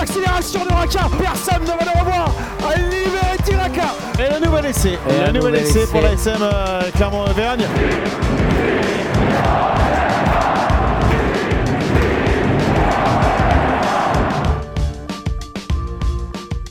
l'accélération de Raka. Personne ne va le revoir. Liberty Raka. Et le nouvel essai. Et le nouvel essai pour la SM euh, Clermont-Auvergne.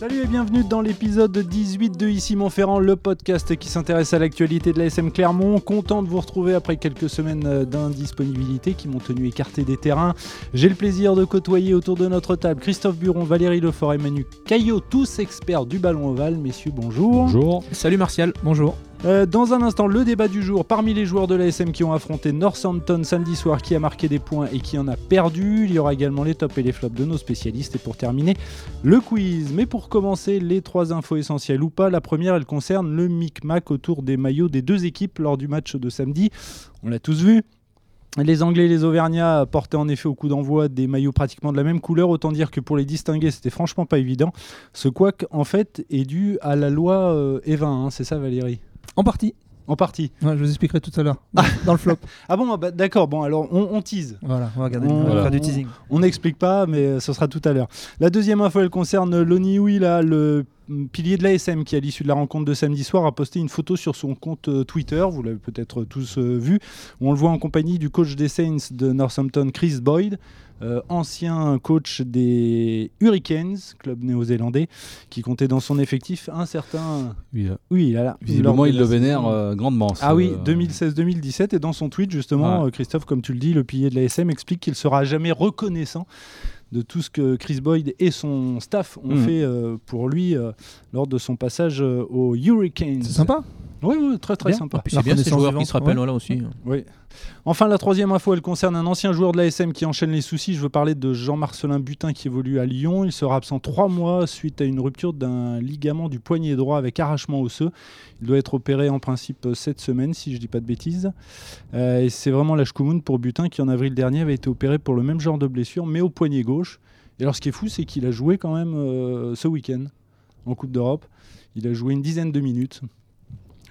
Salut et bienvenue dans l'épisode 18 de Ici Montferrand, le podcast qui s'intéresse à l'actualité de la SM Clermont. Content de vous retrouver après quelques semaines d'indisponibilité qui m'ont tenu écarté des terrains. J'ai le plaisir de côtoyer autour de notre table Christophe Buron, Valérie Lefort et Manu Caillot, tous experts du ballon ovale. Messieurs, bonjour. Bonjour. Salut Martial, bonjour. Euh, dans un instant, le débat du jour parmi les joueurs de l'ASM qui ont affronté Northampton samedi soir, qui a marqué des points et qui en a perdu. Il y aura également les tops et les flops de nos spécialistes. Et pour terminer, le quiz. Mais pour commencer, les trois infos essentielles ou pas. La première, elle concerne le micmac autour des maillots des deux équipes lors du match de samedi. On l'a tous vu. Les Anglais et les Auvergnats portaient en effet au coup d'envoi des maillots pratiquement de la même couleur. Autant dire que pour les distinguer, c'était franchement pas évident. Ce couac, en fait, est dû à la loi euh, Evin. Hein, c'est ça, Valérie? En partie. En partie. Ouais, je vous expliquerai tout à l'heure. Dans, dans le flop. Ah bon, bah, d'accord. Bon, alors on, on tease. Voilà, on va regarder. On- voilà. du teasing. On n'explique pas, mais euh, ce sera tout à l'heure. La deuxième info, elle concerne Hui, là, le pilier de l'ASM qui, à l'issue de la rencontre de samedi soir, a posté une photo sur son compte euh, Twitter. Vous l'avez peut-être tous euh, vu. Où on le voit en compagnie du coach des Saints de Northampton, Chris Boyd. euh, ancien coach des Hurricanes, club néo-zélandais, qui comptait dans son effectif un certain. Oui, euh, Oui, là, là, visiblement, il le vénère euh, grandement. Ah oui, 2016-2017. Et dans son tweet, justement, Ouais. euh, Christophe, comme tu le dis, le pilier de la SM explique qu'il sera jamais reconnaissant de tout ce que Chris Boyd et son staff ont Mhm. fait euh, pour lui euh, lors de son passage euh, aux Hurricanes. C'est sympa. Oui, oui, très très Bien. sympa. Puis C'est bien ces joueurs qui se rappellent ouais. là aussi. Oui. Enfin, la troisième info, elle concerne un ancien joueur de l'ASM qui enchaîne les soucis. Je veux parler de Jean-Marcelin Butin qui évolue à Lyon. Il sera absent trois mois suite à une rupture d'un ligament du poignet droit avec arrachement osseux. Il doit être opéré en principe cette semaine, si je dis pas de bêtises. Euh, et c'est vraiment la Shkumun pour Butin qui, en avril dernier, avait été opéré pour le même genre de blessure, mais au poignet gauche. Et alors, ce qui est fou, c'est qu'il a joué quand même euh, ce week-end en Coupe d'Europe. Il a joué une dizaine de minutes.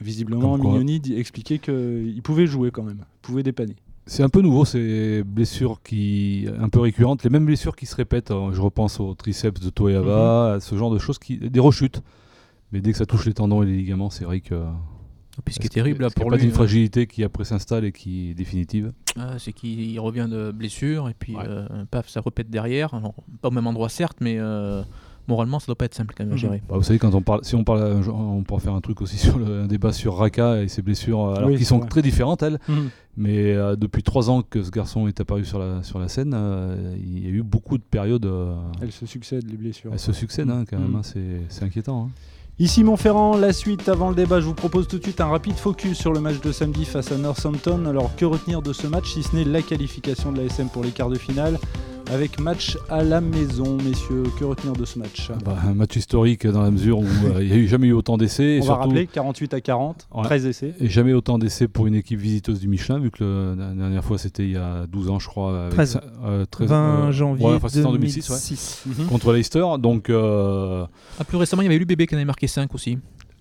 Visiblement, Comme quoi. Mignoni dit- expliquait qu'il pouvait jouer quand même, pouvait dépanner. C'est un peu nouveau ces blessures qui un peu récurrentes, les mêmes blessures qui se répètent. hein. Je repense au triceps de Toyava, à ce genre de choses, qui, des rechutes. Mais dès que ça touche les tendons et les ligaments, c'est vrai que. Puis ce qui est terrible là Est-ce qu'il y a pour pas lui, une euh, fragilité qui après s'installe et qui est définitive. ah, c'est qu'il revient de blessure et puis Ouais. euh, paf, ça répète derrière. Alors, pas au même endroit certes, mais euh, moralement ça doit pas être simple quand même à Mhm. gérer. Bah, vous savez, quand on parle, si on parle, jour, on pourra faire un truc aussi sur le, un débat sur Raka et ses blessures, euh, alors Oui, qui sont vrai. très différentes elles. Mhm. Mais euh, depuis trois ans que ce garçon est apparu sur la, sur la scène, euh, il y a eu beaucoup de périodes. euh, Elles se succèdent, les blessures. elles se succèdent hein, quand même, Mm. hein, c'est c'est inquiétant. hein. Ici Montferrand, la suite avant le débat. Je vous propose tout de suite un rapide focus sur le match de samedi face à Northampton. Alors que retenir de ce match si ce n'est la qualification de la SM pour les quarts de finale? Avec match à la maison, messieurs Que retenir de ce match? Bah, un match historique dans la mesure où euh, il n'y a eu jamais eu autant d'essais et On va surtout rappeler 48 à 40, Ouais. 13 essais. et jamais autant d'essais pour une équipe visiteuse du Michelin, vu que le- la dernière fois c'était il y a 12 ans, je crois. avec 13. ça- euh, 13, 20 euh, janvier ouais, enfin, c'était en 2006, 2006. ouais, contre Leicester. Donc euh, Ah, plus récemment, il y avait eu l'UBB qui en avait marqué 5 aussi.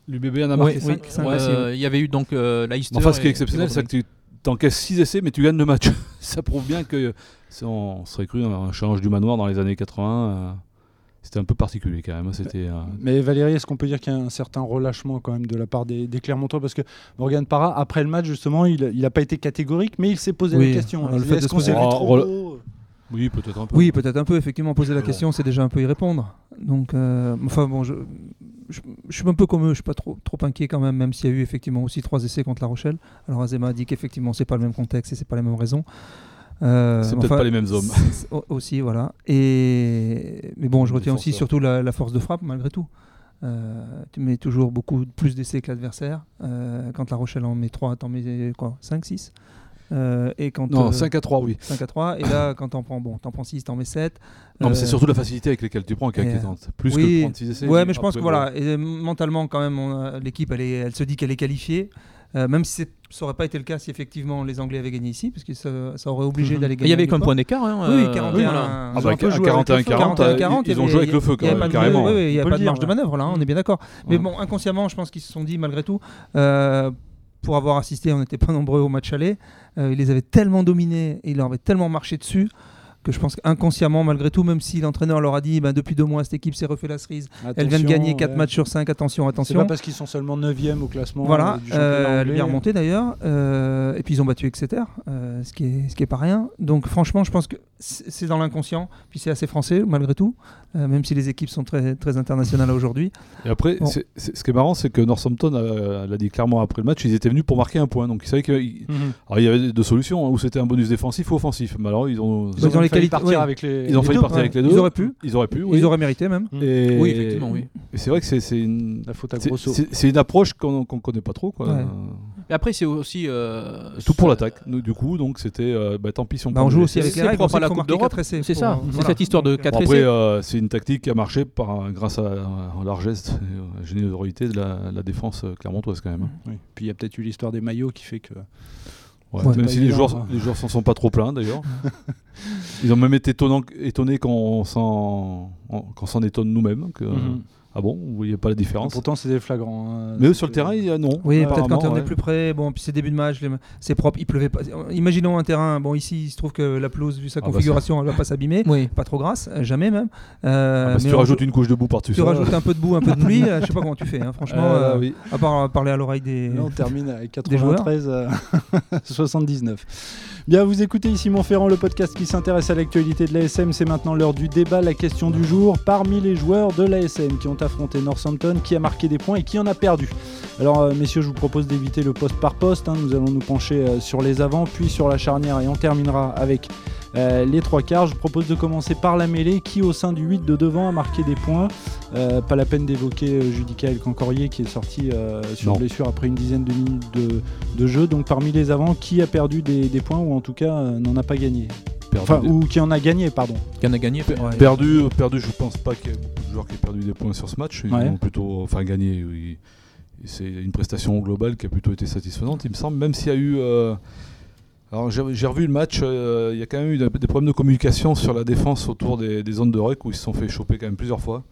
l'UBB en a marqué oui. cinq. cinq Ouais, aussi, euh, Il y avait eu donc euh, Leicester. Enfin, ce qui est et- exceptionnel, et c'est que tu t'encaisses 6 essais, mais tu gagnes le match. ça prouve bien que c'est- on serait cru un challenge du manoir dans les années 80. euh, C'était un peu particulier quand même. hein, C'était. euh, Mais Valérie, est-ce qu'on peut dire qu'il y a un certain relâchement quand même de la part des, des Clermontois? Parce que Morgan Parra, après le match, justement, il n'a pas été catégorique, mais il s'est posé Oui, la question. le fait de Est-ce qu'on s'est trop haut Oui, peut-être un peu. Oui, peut-être un peu. Effectivement, poser la Bon. question, c'est déjà un peu y répondre. Donc, euh, enfin bon, je, je, je suis un peu comme eux. Je suis pas trop, trop inquiet quand même, même s'il y a eu effectivement aussi trois essais contre La Rochelle. Alors Azema a dit qu'effectivement, c'est pas le même contexte et c'est pas les mêmes raisons. Euh, C'est peut-être enfin, pas les mêmes hommes. aussi, voilà. Et mais bon, je retiens aussi surtout la, la force de frappe malgré tout. Euh, tu mets toujours beaucoup plus d'essais que l'adversaire. Euh, quand La Rochelle en met 3, t'en mets quoi 5, 6 Euh, et quand, Non, euh, 5 à 3, oui. 5 à 3. Et là, quand t'en prends, bon, t'en prends 6, t'en mets 7. Non, mais c'est Euh, surtout la facilité avec laquelle tu prends qui est euh, inquiétante. Plus oui, que 36 essais. Ouais, mais je pense que voilà, et, euh, mentalement quand même, l'équipe, elle, est- elle se dit qu'elle est qualifiée. Euh, même si ça n'aurait pas été le cas si effectivement les Anglais avaient gagné ici, parce que ça, ça aurait obligé Mhm. d'aller Il gagner. y avait Newport. point d'écart. hein, Oui, euh, 41. voilà. Ah Ils ont bah, un peu joué avec 41 le feu. 40, 41, ils- 40, ils il y ont joué avec le feu, il quand même, carrément. il n'y a pas de marge de manœuvre là, hein, on est bien d'accord. Mais bon, inconsciemment, je pense qu'ils se sont dit malgré tout, euh, pour avoir assisté, on n'était pas nombreux au match aller, euh, ils les avaient tellement dominés, et ils leur avaient tellement marché dessus que je pense qu'inconsciemment, malgré tout, même si l'entraîneur leur a dit ben, depuis deux mois, cette équipe s'est refait la cerise, elle vient de gagner 4 matchs sur 5, attention, C'est attention. pas parce qu'ils sont seulement 9e au classement. Voilà, euh, du euh, lui est remonté d'ailleurs, euh, et puis ils ont battu Exeter, euh, ce, qui est, ce qui est pas rien. Donc franchement, je pense que c'est c'est dans l'inconscient, puis c'est assez français malgré tout, euh, même si les équipes sont très, très internationales aujourd'hui. Et après, Bon. c'est- c'est- ce qui est marrant, c'est que Northampton euh, l'a dit clairement après le match, ils étaient venus pour marquer un point. Donc ils savaient qu'il y avait deux solutions, hein, où c'était un bonus défensif ou offensif. Mais alors ils ont, Ils ont les failli qualités- partir ouais. avec les. ils ont les failli deux. partir ouais. avec les deux. Ils auraient pu. Ils auraient pu, oui. Ils auraient mérité même. Et, Oui, effectivement, oui. et c'est vrai que c'est c'est une, La faute à c'est- Grosso. c'est- c'est une approche qu'on qu'on connaît pas trop. Quoi. Ouais. Et après, c'est aussi. euh, Tout pour l'attaque. Nous, Du coup, donc c'était euh, bah, tant pis si on Bah, on joue aussi avec c'est les règles, propre on la sait qu'il faut Coupe marquer d'Europe. 4 essais C'est pour- ça, euh, c'est voilà. cette histoire de Donc, euh, 4 Bon, essais. après, euh, c'est une tactique qui a marché par, grâce à la largesse et à la générosité de la, la défense euh, clermontoise quand même. hein. Oui. Puis il y a peut-être eu l'histoire des maillots qui fait que. Ouais, Ouais. même Pas si les évident, joueurs, quoi. les joueurs s'en sont pas trop plaints d'ailleurs. Ils ont même été étonnants- étonnés qu'on s'en qu'on s'en étonne nous-mêmes. que- Mhm. Ah bon, vous voyez pas la différence Pourtant, c'est des flagrants. hein. Mais eux sur le terrain, il y a non. Oui, peut-être quand on est plus près. Bon, puis c'est début de match, les- c'est propre, il pleuvait pas. Imaginons un terrain. Bon, ici, il se trouve que la pelouse, vu sa Ah bah configuration, elle va pas s'abîmer. Oui. Pas trop grasse, jamais même. Euh, Ah bah, si mais tu rajoutes une couche de boue par-dessus tu ça, rajoutes un peu de boue, un peu de pluie. euh, je sais pas comment tu fais, hein, franchement. euh, euh, oui. À part euh, parler à l'oreille des. Là, on termine avec Des joueurs 93 euh, 79. Bien, vous écoutez ici Montferrand, le podcast qui s'intéresse à l'actualité de l'ASM. C'est maintenant l'heure du débat, la question du jour. Parmi les joueurs de l'ASM qui ont affronté Northampton, qui a marqué des points et qui en a perdu Alors, euh, messieurs, je vous propose d'éviter le poste par poste. hein. Nous allons nous pencher euh, sur les avants, puis sur la charnière et on terminera avec euh, les trois quarts. Je propose de commencer par la mêlée qui, au sein du 8 de devant, a marqué des points. Euh, pas la peine d'évoquer euh, Judica El Cancorier qui est sorti euh, sur Non. blessure après une dizaine de minutes de, de jeu. Donc parmi les avants, qui a perdu des, des points ou en tout cas euh, n'en a pas gagné? Enfin, des- ou qui en a gagné, pardon. Qui en a gagné. Ouais. perdu, perdu, je pense pas qu'il y ait beaucoup de joueurs qui aient perdu des points sur ce match. Ils Ouais. ont plutôt, enfin gagné. oui. C'est une prestation globale qui a plutôt été satisfaisante, il me semble, même s'il y a eu. euh, Alors j'ai revu le match, euh, il y a quand même eu des problèmes de communication sur la défense autour des, zones de rec où ils se sont fait choper quand même plusieurs fois.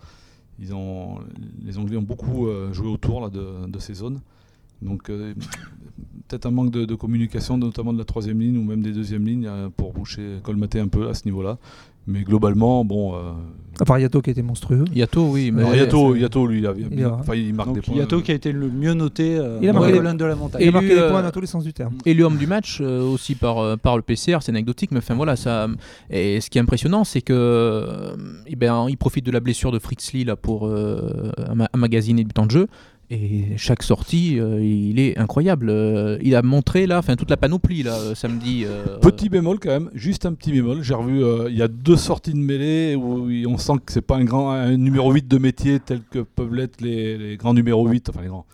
Ils ont, les Anglais ont beaucoup euh, joué autour là, de, ces zones. Donc euh, peut-être un manque de, de communication, notamment de la troisième ligne ou même des deuxièmes lignes pour boucher, colmater un peu à ce niveau-là. Mais globalement, bon. euh, À part Yato qui était monstrueux. Yato, oui. Mais alors, Yato, Yato, lui, il, a, Il a- enfin, il marque des points. Yato qui a été le mieux noté euh, Il a dans marqué les- de la montagne. Il a Élu, marqué des points dans tous les sens du terme. Et l'homme du match euh, aussi par, euh, par le PCR, c'est anecdotique, mais enfin voilà, ça. Et ce qui est impressionnant, c'est que euh, eh ben, il profite de la blessure de Fritz Lee là pour euh, ama- emmagasiner du temps de jeu. Et chaque sortie, euh, il est incroyable. Euh, il a montré là, enfin toute la panoplie là, euh, samedi. euh, Petit bémol quand même, juste un petit bémol. J'ai revu, euh, il y a deux sorties de mêlée où il- on sent que c'est pas un grand un numéro 8 de métier tel que peuvent l'être les, les grands numéros 8, enfin les grands.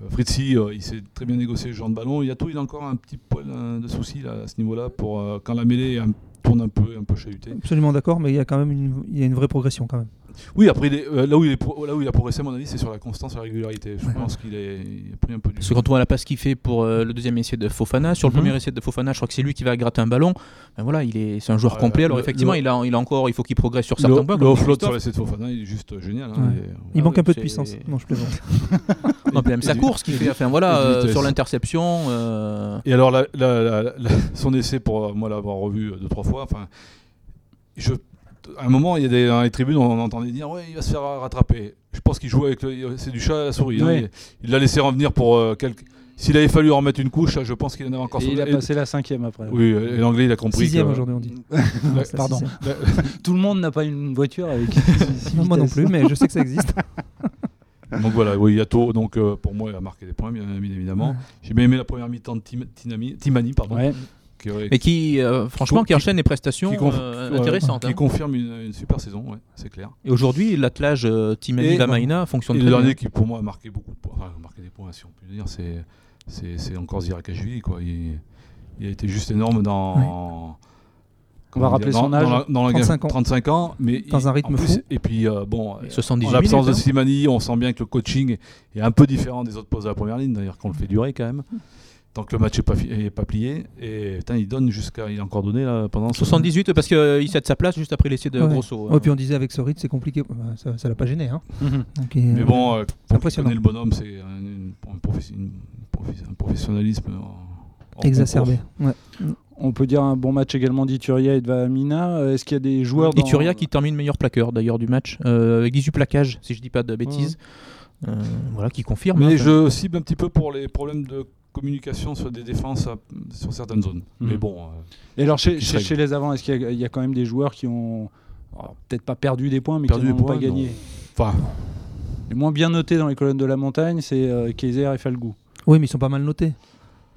Euh, Fritzi, euh, il s'est très bien négocié le genre de ballon. Yato, il a encore un petit poil euh, de souci là, à ce niveau-là pour euh, quand la mêlée un- tourne un peu, un peu chahutée. Absolument d'accord, mais il y a quand même une, il y a une vraie progression quand même. Oui, après il est- euh, là, où il est pro- là où il a progressé, à mon avis, c'est sur la constance et la régularité. Je pense qu'il est, il a pris un peu du. Parce que quand on voit la passe qu'il fait pour euh, le deuxième essai de Fofana, sur le Mhm. premier essai de Fofana, je crois que c'est lui qui va gratter un ballon. Ben voilà, il est, c'est un joueur Ouais, complet. Alors le- effectivement, le- il a, il a encore, il faut qu'il progresse sur le, certains points. le offload sur l'essai de Fofana, il est juste génial. hein, Ouais. il est- Il Ah manque un peu de puissance. Non, je plaisante. Non, puis même sa Et course qu'il et fait. Enfin voilà, et euh, sur l'interception. euh, Et alors, la- la- la- la- son essai, pour moi l'avoir revu deux, trois fois, enfin, je, à un moment, il y a des, dans les tribunes, on entendait dire Ouais, il va se faire rattraper. Je pense qu'il joue avec le. C'est du chat à la souris. hein. Oui. Il- Il l'a laissé revenir pour euh, quelques. S'il avait fallu en remettre une couche, je pense qu'il en avait encore Et sur il a et- passé la cinquième après. Oui, et l'anglais, il a compris. Sixième que- aujourd'hui, on dit. Pardon. Tout le monde n'a pas une voiture avec. six Moi non plus, mais je sais que ça existe. Donc voilà, oui, Yato, donc, euh, pour moi, il a marqué des points, bien, évidemment. Ouais. J'ai bien aimé la première mi-temps de Tim- Timani, pardon. Ouais. Qui aurait- Mais qui, euh, franchement, qui qui- enchaîne les prestations qui conf- euh, intéressantes. qui hein. confirme une, une super saison, ouais, c'est clair. Et aujourd'hui, l'attelage euh, Timani Et- Vamaina fonctionne Et très le bien. dernier qui pour moi a marqué beaucoup de points, enfin marqué des points si on peut dire, c'est c'est c'est encore Zirakashvili quoi. Il, il a été juste énorme dans. On va rappeler dire, son dans- âge. dans la- dans la game- 35 ans. 35 ans, mais Dans un rythme plus- fou. Et puis euh, bon, 78 en l'absence de hein. Slimani, on sent bien que le coaching est un peu différent des autres postes de la première ligne, d'ailleurs qu'on le fait durer quand même. Tant que le match n'est pas, est pas plié, et putain, il donne jusqu'à. Il a encore donné là, pendant. ce- 78 parce qu'il cède sa place juste après l'essai de Ouais. Grosso. Ouais, euh. puis on disait avec ce rythme, c'est compliqué. Bah, Ça ça l'a pas gêné. Hein. Mhm. Donc, Mais bon, euh, pour le bonhomme, c'est un, professionnalisme en Exacerbé. Ouais. On peut dire un bon match également d'Ituria et de Vamina. Euh, Est-ce qu'il y a des joueurs dans... Ituria qui termine meilleur plaqueur d'ailleurs du match, euh, avec 18 plaquages, si je dis pas de bêtises. Euh, voilà, qui confirme. Mais hein. je cible un petit peu pour les problèmes de communication sur des défenses à- sur certaines zones. Mhm. Mais bon, euh, Et alors chez, chez, les avants, est-ce qu'il y, a- il y a quand même des joueurs qui ont peut-être pas perdu des points, mais Perdu qui n'ont pas points, gagné enfin, Les moins bien notés dans les colonnes de la montagne, c'est euh, Kaiser et Falgou. Oui, mais ils sont pas mal notés.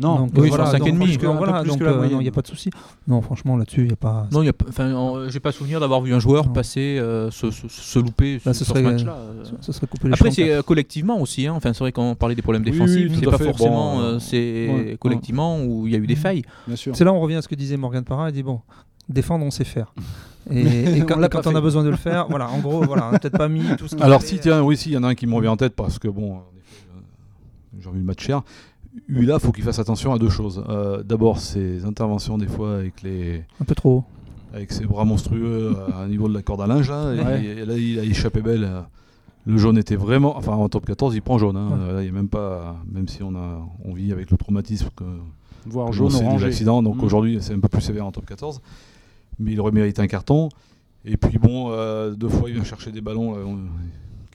Non, Donc, oui, euh, voilà, cinq donc, et demi. voilà, euh, il moyenne. n'y a pas de souci. Non, franchement, là-dessus, il n'y a pas. Non, y a, pas- enfin, en- j'ai pas souvenir d'avoir vu un joueur Non. passer euh, se, se- se louper Là, sur, ce sur serait- ce match-là. euh. Serait coupé les Après, c'est euh, collectivement aussi. hein. Enfin, c'est vrai qu'on parlait des problèmes Oui, défensifs. oui, c'est pas fait. forcément. Bon, euh, euh, c'est ouais. collectivement où il y a eu des Mhm. failles. bien sûr. C'est là où on revient à ce que disait Morgan Parra. Il dit bon, défendre, on sait faire. Et, et quand, On quand a besoin de le faire, voilà, en gros, voilà, on n'a peut-être pas mis tout ce qu'il Alors, si, tiens, oui, si, il y en a un qui me revient en tête parce que, bon, euh, j'ai envie le match cher. Ula, faut qu'il fasse attention à deux choses. Euh, D'abord, ses interventions, des fois, avec, les, Un peu trop avec ses bras monstrueux euh, à niveau de la corde à linge. Là, et- Ouais. et là, il a échappé belle. Le jaune était vraiment. Enfin, en top 14, il prend jaune. hein. Ouais. Là, il y a même pas. Même si on, a, on vit avec le traumatisme que, Voire que jaune, orangé. l'accident. Donc Mm. aujourd'hui, c'est un peu plus sévère en top 14. Mais il aurait mérité un carton. Et puis bon, euh, deux fois, il vient chercher des ballons là, on-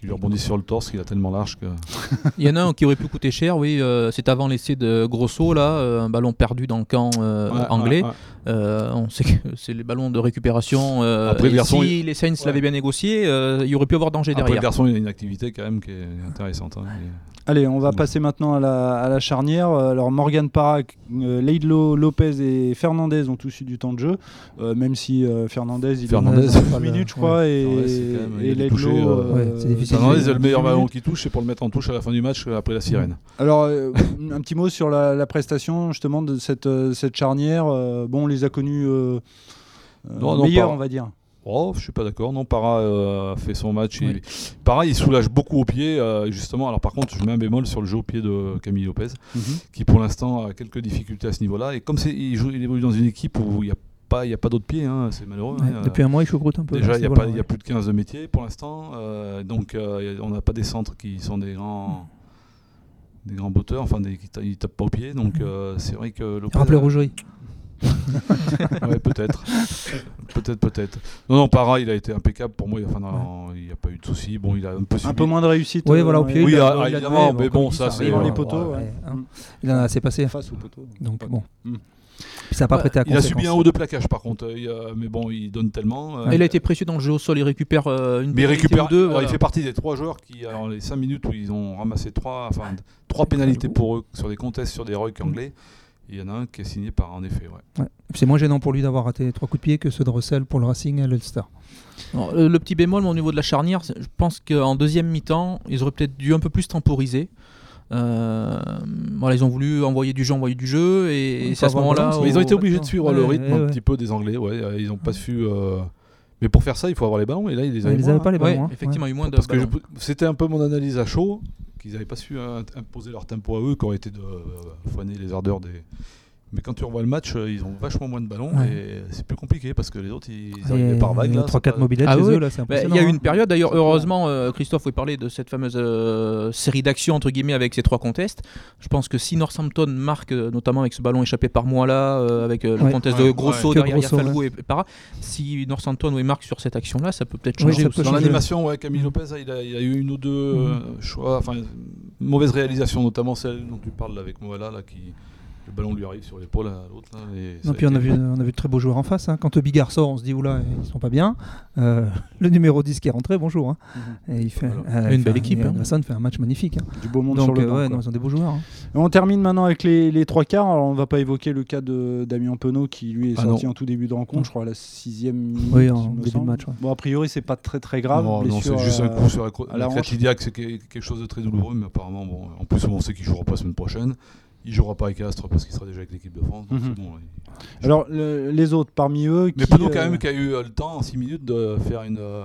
qui lui rebondissent sur le torse, qu'il a tellement large que. Il y en a un qui aurait pu coûter cher, oui. euh, c'est avant l'essai de Grosso, là, euh, un ballon perdu dans le camp euh, Ouais, anglais. ouais, ouais. Euh, on sait que c'est les ballons de récupération. euh, Après, le garçon, si il- les Saints Ouais. l'avaient bien négocié, euh, il y aurait pu avoir danger Après, le derrière. garçon, il a une activité quand même qui est intéressante. hein. Allez, on va passer maintenant à la, à la charnière. Alors Morgan Parra, euh, Leidlo Lopez et Fernandez ont tous eu du temps de jeu, euh, même si euh, Fernandez il Fernandez, a c'est 12 pas le- minutes, je crois, et, même- il et Leidlo, touchés, euh, Ouais, c'est difficile. Fernandez, c'est le meilleur 18 ballon qui touche, c'est pour le mettre en touche à la fin du match après la sirène. Alors, euh, un petit mot sur la, la prestation justement de cette, euh, cette charnière. Euh, bon, on les a connus euh, euh, Non, non, meilleurs, on va dire. Oh, je suis pas d'accord. Non, Para euh, fait son match. Oui. Il... Para, il soulage beaucoup au pied, euh, justement. Alors, par contre, je mets un bémol sur le jeu au pied de Camille Lopez, qui pour l'instant a quelques difficultés à ce niveau-là. Et comme il, joue, il évolue dans une équipe où il n'y a pas, il y a pas d'autres pieds, hein, c'est malheureux. Ouais, hein. Depuis un mois, il choucroute un peu. Déjà, à il n'y a, plus de 15 de métiers pour l'instant. euh, donc, euh, on n'a pas des centres qui sont des grands, des grands botteurs, enfin, des, qui ils tapent pas au pied. Donc, euh, c'est vrai que Lopez. Rappelez Rougerie. Ouais, peut-être. peut-être, peut-être. Non, non, Para, il a été impeccable pour moi. Enfin, non, il n'y a pas eu de souci. Bon, il a un peu subi. Un peu moins de réussite. Oui, euh, voilà, au dans pied. Oui, il a- ah, il a évidemment, mais bon, ça, c'est- Devant les poteaux, ouais. ouais, hein. Mm. Il en a assez passé. face au poteau. Donc bon. Mm. Puis ça n'a pas Ouais, prêté à Il a subi un haut de plaquage par contre, Il a- mais bon, il donne tellement. euh, Il a été précieux dans le jeu au sol, il récupère euh, une mais il récupère ou deux. Il fait partie des trois joueurs qui, alors, les 5 minutes où ils ont ramassé trois, enfin, trois pénalités pour eux sur des contests sur des rucks anglais. Il y en a un qui est signé par, en effet, ouais. Ouais. C'est moins gênant pour lui d'avoir raté trois coups de pied que ceux de Russell pour le Racing et l'Ulster. Alors, le, le petit bémol moi, au niveau de la charnière, je pense qu'en deuxième mi-temps, ils auraient peut-être dû un peu plus temporiser. Euh, voilà, ils ont voulu envoyer du jeu, envoyer du jeu, et, Oui, et c'est à ce moment-là. Mais ils ont été obligés de suivre le rythme ouais, un petit peu des Anglais, ouais. euh, Ils n'ont pas su. euh, Mais pour faire ça, il faut avoir les ballons, et là, ils les Ouais, avaient ils les moins, avaient pas les Ouais, ballons. hein. effectivement, il y a eu moins de. Parce que c'était un peu mon analyse à chaud, qu'ils n'avaient pas su euh, imposer leur tempo à eux, qui aurait été de euh, foiner les ardeurs des. Mais quand tu revois le match, euh, ils ont vachement moins de ballons Ouais. et c'est plus compliqué parce que les autres ils Ouais. arrivaient par vague. Il y a là, 3-4 c'est pas- mobilettes Ah chez oui. eux, là, c'est Bah, il y a eu hein. une période, d'ailleurs, heureusement, euh, Christophe vous parler de cette fameuse euh, série d'actions entre guillemets avec ces trois contests. Je pense que si Northampton marque, notamment avec ce ballon échappé par moi là, euh, avec euh, le Ouais. contest Ouais, de Grosso ouais. derrière Grosso, Yafalou et Para, si Northampton oui, marque sur cette action-là, ça peut peut-être changer peut Dans l'animation, ouais, Camille Lopez, il a, il a eu une ou deux euh, choix, enfin, mauvaise réalisation, notamment celle dont tu parles là, avec Moala, là, qui le ballon lui arrive sur l'épaule à l'autre. là, et ça Non, puis on a, vu, on a vu de très beaux joueurs en face. hein. Quand Bigard sort, on se dit oula, ils sont pas bien. Euh, le numéro 10 qui est rentré, bonjour. hein. Et il fait, Voilà. euh, Une il belle équipe, hein. Anderson fait un match magnifique. hein. Du beau monde Donc, sur le euh, banc, ouais, quoi. non, ils ont des beaux joueurs. hein. Et On termine maintenant avec les, les trois quarts. Alors, on va pas évoquer le cas de Damien Penaud qui lui est Ah sorti non. en tout début de rencontre, je crois à la sixième minute. Oui, en de match, ouais. Bon, a priori, c'est pas très très grave. Non, non, blessure, c'est juste un coup sur la, la c'est que- quelque chose de très douloureux, mais apparemment, bon, en plus, on sait qu'il jouera pas la semaine prochaine. Il jouera pas avec Astre parce qu'il sera déjà avec l'équipe de France. donc Mhm. c'est bon, il- Alors, le- les autres parmi eux. Mais qui, quand euh, même, qui a eu euh, le temps en 6 minutes de faire une euh,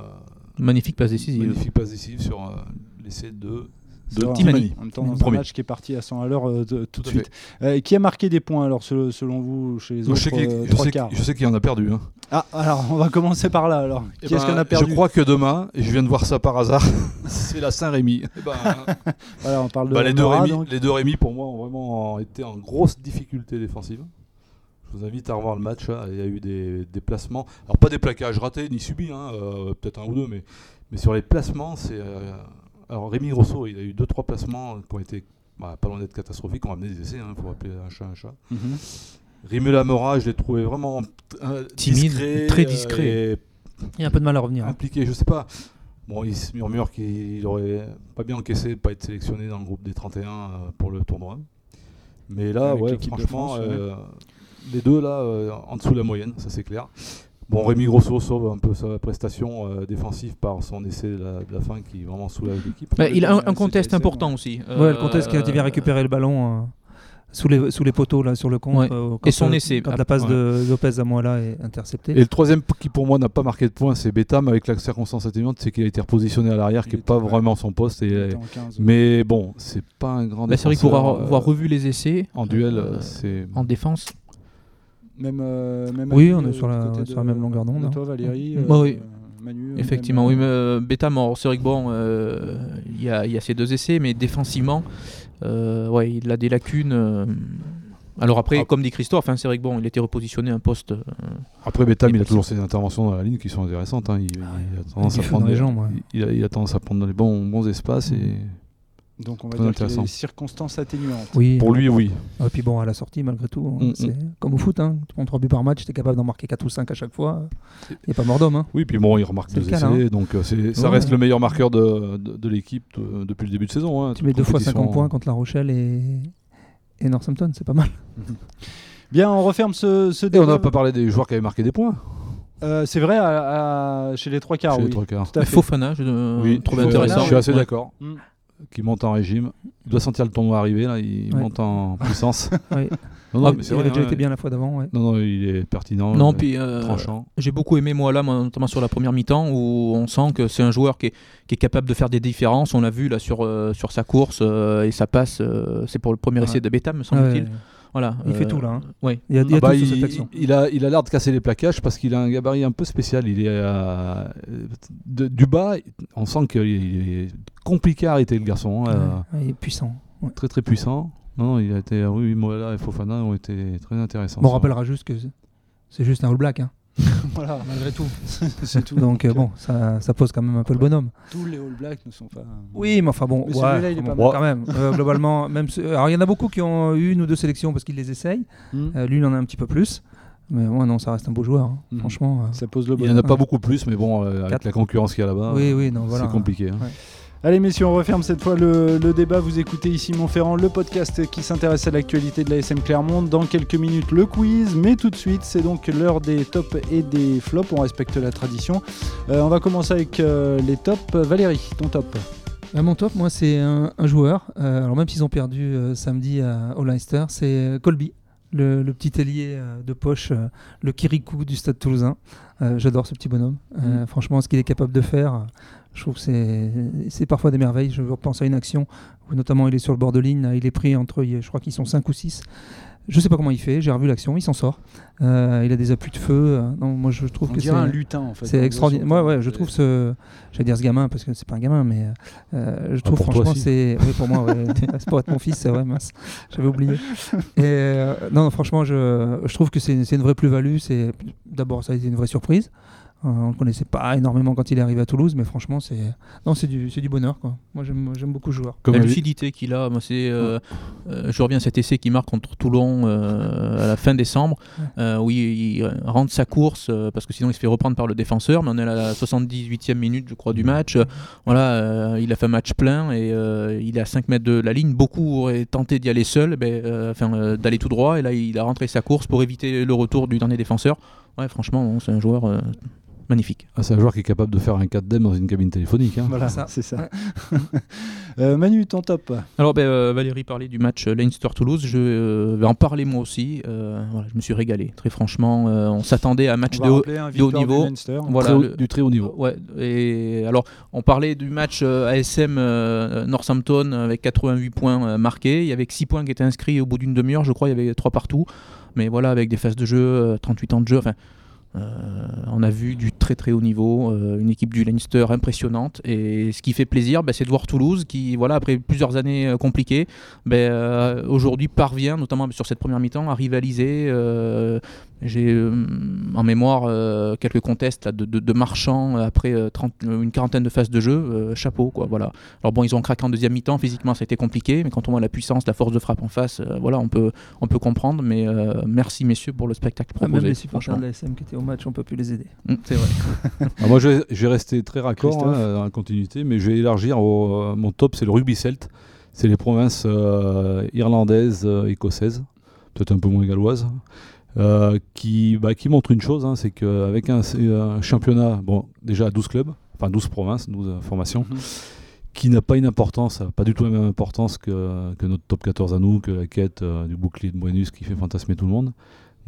Magnifique passe décisive. magnifique passe décisive sur euh, l'essai de Vrai, Timani. En même temps, dans un Premier. match qui est parti à 100 à l'heure euh, de- tout de suite. Euh, qui a marqué des points alors se- selon vous chez les Donc, autres je sais qu'il euh, je trois sais quarts qu'il- je sais qu'il y en a perdu. hein. Ah, alors on va commencer par là alors. Eh Qui est-ce ben, qu'on a perdu Je crois que demain, et je viens de voir ça par hasard, c'est la Saint-Rémy. Eh ben, Voilà, on parle de bah, les, deux Mora, Rémy, donc. les deux Rémy, pour moi, ont vraiment été en grosse difficulté défensive. Je vous invite à revoir le match. là. Il y a eu des déplacements. Alors, pas des plaquages ratés ni subis, hein, euh, peut-être un ou deux, mais, mais sur les placements, c'est. Euh, alors, Rémi Grosso, il a eu deux trois placements qui ont été bah, pas loin d'être catastrophiques. On a amené des essais, il faut appeler un chat un chat. Mhm. Rémi Lamora, je l'ai trouvé vraiment euh, Timide, discret, très euh, discret. et Il y a un peu de mal à revenir. hein. impliqué, je sais pas. Bon, il se murmure qu'il aurait pas bien encaissé de pas être sélectionné dans le groupe des 31 euh, pour le tournoi. Mais là, Avec ouais, franchement, France, ouais. euh, les deux là, euh, en dessous de la moyenne, ça c'est clair. Bon, Rémi Grosso sauve un peu sa prestation euh, défensive par son essai de la, de la fin qui vraiment soulage l'équipe. Bah, il a un, contest important aussi. Ouais, le contest qui a été bien Euh, récupérer le ballon euh, sous, les, sous les poteaux là, sur le compte. Ouais. euh, Et son euh, essai. Quand la passe Ouais. de Lopez à Moala est interceptée. Et le troisième qui pour moi n'a pas marqué de points, c'est Betam avec la circonstance atténuante, c'est qu'il a été repositionné à l'arrière, qui n'est pas ouais. vraiment son poste. Il Et, était en 15. mais bon, c'est pas un grand bah, c'est vrai avoir, euh, avoir revu les essais en duel, euh, c'est en défense, Même, euh, même Oui, on est euh, sur la- sur même longueur d'onde, de hein. Toi, Valérie. Mm. euh, Bah oui. Manu, effectivement. même, Oui, mais euh, Beta mort. C'est vrai que bon, euh, il y, a, il y a ces deux essais, mais défensivement, euh, ouais, il a des lacunes. euh. Alors après, Ah. comme dit Christophe, hein, c'est vrai que bon, il était repositionné à un poste. euh, Après, Betam, Il a toujours ses interventions dans la ligne qui sont intéressantes. hein. Il, il a tendance Il à prendre dans les des- jambes, ouais. il, a, il a tendance à prendre dans les bons, bons espaces. Et Donc on va Très dire qu'il y a intéressant. des circonstances atténuantes. Oui. pour lui, oui. Et puis bon, à la sortie, malgré tout, hein, Mm, c'est comme au foot. Hein. Tu prends 3 buts par match, tu es capable d'en marquer 4 ou 5 à chaque fois. Il n'y a pas mort d'homme. Hein. Oui, puis bon, il remarque C'est deux essais, hein. donc euh, ça Ouais. reste le meilleur marqueur de, de, de l'équipe de- depuis le début de saison. hein. Tu mets deux fois Compétition- 50 points contre La Rochelle et, et Northampton, c'est pas mal. Bien, on referme ce, ce Et on débat. n'a pas parlé des joueurs qui avaient marqué des points Euh, c'est vrai, à- à- chez les trois quarts, chez oui. les trois quarts. Fofana, je euh, Oui, trouvais Fofana, intéressant. Je suis assez Ouais. d'accord. Mm. Qui monte en régime. Il doit sentir le tournoi arriver, là. Il Ouais. monte en puissance. Oui. Non, non, Ah, mais c'est il vrai, avait déjà été bien la fois d'avant. Ouais. Non, non, il est pertinent. Non, euh, puis euh, tranchant. j'ai beaucoup aimé moi là, notamment sur la première mi-temps où on sent que c'est un joueur qui est, qui est capable de faire des différences. On l'a vu là sur, euh, sur sa course euh, et ça passe. euh, c'est pour le premier Ouais. essai de Beta, me semble-t-il. Voilà. Il fait euh, tout, là, hein. Ouais. Il y a, il y a Ah bah, tout sur il, cette action. il a, il a l'air de casser les plaquages parce qu'il a un gabarit un peu spécial. Il est euh, de- du bas, on sent qu'il est compliqué à arrêter le garçon. hein, euh, il est puissant. Ouais. Très très puissant. Non, non, il a été, oui, Moala et Fofana ont été très intéressants. Bon, on rappellera juste que c'est juste un All Black. Hein. Voilà, malgré tout. c'est tout. Donc euh, bon, ça, ça pose quand même un peu le bonhomme. Tous les All Blacks ne sont pas. Oui, mais enfin bon, Mais ouais, celui-là, il est bon, pas mal. quand même. euh, globalement, même ce- alors il y en a beaucoup qui ont eu une ou deux sélections parce qu'ils les essayent. Hmm. Euh, lui, il en a un petit peu plus. Mais moi, non, ça reste un beau joueur. hein. Mhm. Franchement. euh, Ça pose le Il n'y bon. en a pas beaucoup plus, mais bon, euh, avec Quatre. la concurrence qu'il y a là-bas, Oui, oui, non, voilà. c'est compliqué. hein. Allez messieurs, on referme cette fois le, le débat. Vous écoutez ici Montferrand, le podcast qui s'intéresse à l'actualité de la SM Clermont. Dans quelques minutes, le quiz, mais tout de suite, c'est donc l'heure des tops et des flops. On respecte la tradition. Euh, on va commencer avec euh, les tops. Valérie, ton top Euh, mon top, moi, c'est un, un joueur. euh, alors même s'ils ont perdu samedi à, au Leicester, c'est Colby, le, le petit ailier de poche, le Kirikou du Stade Toulousain. Euh, J'adore ce petit bonhomme. Euh, Franchement, ce qu'il est capable de faire, je trouve que c'est c'est parfois des merveilles. Je repense à une action où notamment il est sur le bord de ligne, il est pris entre, je crois qu'ils sont 5 ou 6. Je sais pas comment il fait, j'ai revu l'action, il s'en sort. Euh, il a des appuis de feu. euh, non, moi je trouve On que c'est dirait un lutin en fait. c'est extraordinaire. Moi, ouais, je trouve ce. J'allais dire ce gamin parce que c'est pas un gamin, mais euh, je trouve pour toi, franchement c'est. Oui, pour moi, ouais. c'est pour être mon fils, c'est vrai, mince. J'avais oublié. Et euh, non, non, franchement, je, je trouve que c'est c'est une vraie plus-value. C'est d'abord ça a été une vraie surprise. Euh, on le connaissait pas énormément quand il est arrivé à Toulouse, mais franchement, c'est non, c'est du, c'est du bonheur quoi. Moi, j'aime j'aime beaucoup ce joueur. Comme la lucidité qu'il a, moi, c'est, euh, euh, je reviens à cet essai qu'il marque contre Toulon euh, à la fin décembre, euh, où il, il rentre sa course euh, parce que sinon il se fait reprendre par le défenseur. Mais on est à la 78e minute, je crois, du match. Voilà, euh, il a fait un match plein et euh, il est à 5 mètres de la ligne. Beaucoup auraient tenté d'y aller seul, ben, euh, enfin euh, d'aller tout droit. Et là, il a rentré sa course pour éviter le retour du dernier défenseur. Ouais, franchement, c'est un joueur euh, magnifique. Ah, c'est un joueur qui est capable de faire un 4 dans une cabine téléphonique. hein. Voilà, Ça. c'est ça. Euh, Manu, ton top Alors, ben, euh, Valérie parlait du match euh, Leinster-Toulouse. Je euh, vais en parler moi aussi. Euh, voilà, je me suis régalé. Très franchement, euh, on s'attendait à un match On de haut, rappeler un de haut victoire du niveau. Leinster. Voilà, Très haut- le- du très haut niveau. Ouais, et alors on parlait du match euh, ASM euh, Northampton avec 88 points euh, marqués. Il y avait que 6 points qui étaient inscrits au bout d'une demi-heure, je crois. Il y avait 3 partout. Mais voilà, avec des phases de jeu, euh, 38 ans de jeu. Enfin, on a vu du très très haut niveau, euh, une équipe du Leinster impressionnante. Et ce qui fait plaisir, ben, c'est de voir Toulouse qui, voilà, après plusieurs années euh, compliquées, euh, aujourd'hui parvient, notamment sur cette première mi-temps, à rivaliser. J'ai euh, en mémoire euh, quelques contests là, de, de, de marchands euh, après euh, 30, une quarantaine de phases de jeu. euh, chapeau, quoi. Voilà. Alors bon, ils ont craqué en deuxième mi-temps. Physiquement, ça a été compliqué, mais quand on voit la puissance, la force de frappe en face, euh, voilà, on peut, on peut comprendre. Mais euh, merci messieurs pour le spectacle Ah, Même proposé. les supporters de l'ASM qui étaient au match, on peut plus les aider. Mm, c'est vrai. Ah, moi, je vais, je vais rester très raccord hein, dans la continuité, mais je vais élargir. au- euh, mon top, c'est le rugby celte. C'est les provinces euh, irlandaises, euh, écossaises, peut-être un peu moins galloises, euh, qui, bah, qui montrent une chose hein, c'est qu'avec un, un championnat, bon, déjà à 12 clubs, enfin 12 provinces, 12 euh, formations, Mhm. qui n'a pas une importance, pas du tout la même importance que, que notre top 14 à nous, que la quête euh, du bouclier de Buenus qui fait fantasmer tout le monde.